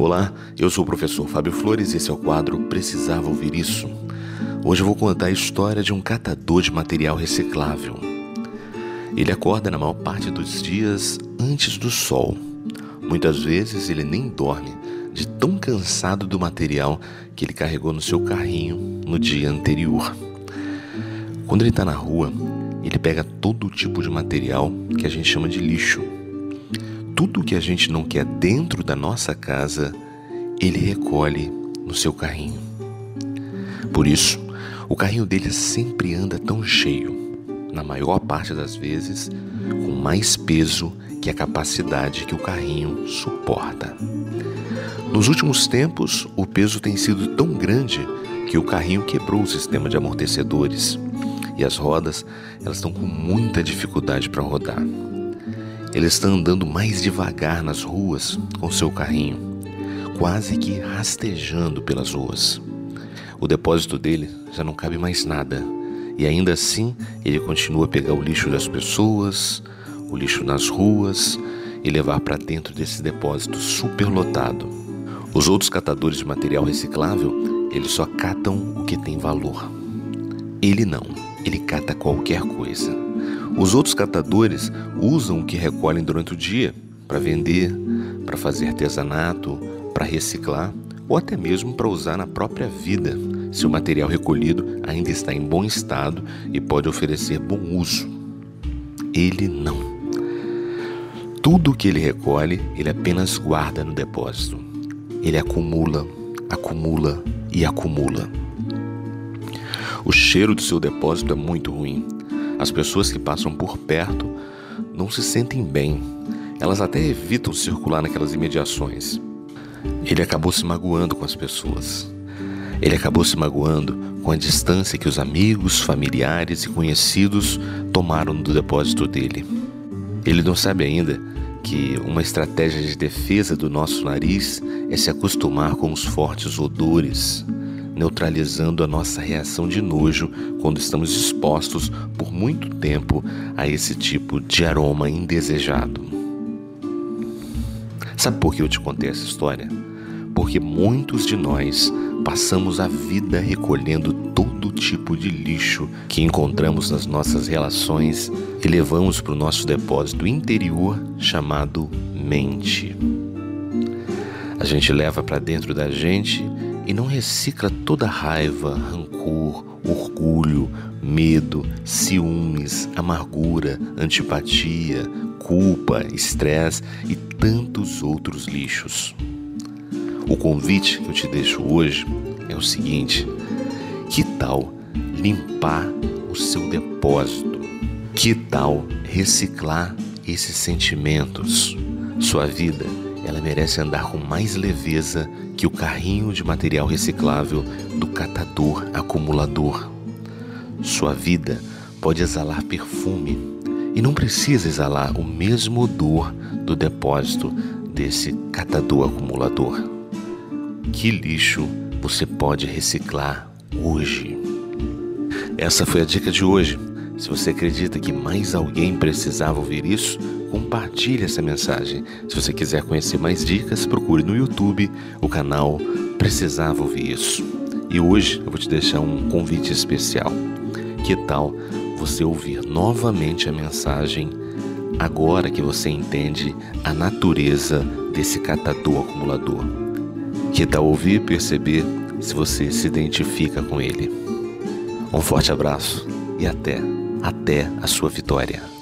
Olá, eu sou o professor Fábio Flores e esse é o quadro Precisava Ouvir Isso. Hoje eu vou contar a história de um catador de material reciclável. Ele acorda na maior parte dos dias antes do sol. Muitas vezes ele nem dorme, de tão cansado do material que ele carregou no seu carrinho no dia anterior. Quando ele está na rua, ele pega todo tipo de material que a gente chama de lixo tudo que a gente não quer dentro da nossa casa, ele recolhe no seu carrinho. Por isso, o carrinho dele sempre anda tão cheio, na maior parte das vezes, com mais peso que a capacidade que o carrinho suporta. Nos últimos tempos, o peso tem sido tão grande que o carrinho quebrou o sistema de amortecedores e as rodas elas estão com muita dificuldade para rodar. Ele está andando mais devagar nas ruas com seu carrinho, quase que rastejando pelas ruas. O depósito dele já não cabe mais nada, e ainda assim ele continua a pegar o lixo das pessoas, o lixo nas ruas e levar para dentro desse depósito superlotado. Os outros catadores de material reciclável, eles só catam o que tem valor. Ele não, ele cata qualquer coisa. Os outros catadores usam o que recolhem durante o dia para vender, para fazer artesanato, para reciclar ou até mesmo para usar na própria vida, se o material recolhido ainda está em bom estado e pode oferecer bom uso. Ele não. Tudo o que ele recolhe, ele apenas guarda no depósito. Ele acumula, acumula e acumula. O cheiro do seu depósito é muito ruim. As pessoas que passam por perto não se sentem bem. Elas até evitam circular naquelas imediações. Ele acabou se magoando com as pessoas. Ele acabou se magoando com a distância que os amigos, familiares e conhecidos tomaram do depósito dele. Ele não sabe ainda que uma estratégia de defesa do nosso nariz é se acostumar com os fortes odores neutralizando a nossa reação de nojo quando estamos expostos por muito tempo a esse tipo de aroma indesejado. Sabe por que eu te contei essa história? Porque muitos de nós passamos a vida recolhendo todo tipo de lixo que encontramos nas nossas relações e levamos para o nosso depósito interior chamado mente. A gente leva para dentro da gente e não recicla toda raiva, rancor, orgulho, medo, ciúmes, amargura, antipatia, culpa, estresse e tantos outros lixos. O convite que eu te deixo hoje é o seguinte: que tal limpar o seu depósito? Que tal reciclar esses sentimentos? Sua vida ela merece andar com mais leveza que o carrinho de material reciclável do catador acumulador. Sua vida pode exalar perfume e não precisa exalar o mesmo odor do depósito desse catador acumulador. Que lixo você pode reciclar hoje? Essa foi a dica de hoje. Se você acredita que mais alguém precisava ouvir isso, compartilhe essa mensagem. Se você quiser conhecer mais dicas, procure no YouTube o canal Precisava Ouvir Isso. E hoje eu vou te deixar um convite especial. Que tal você ouvir novamente a mensagem agora que você entende a natureza desse catador acumulador? Que tal ouvir e perceber se você se identifica com ele? Um forte abraço e até, até a sua vitória.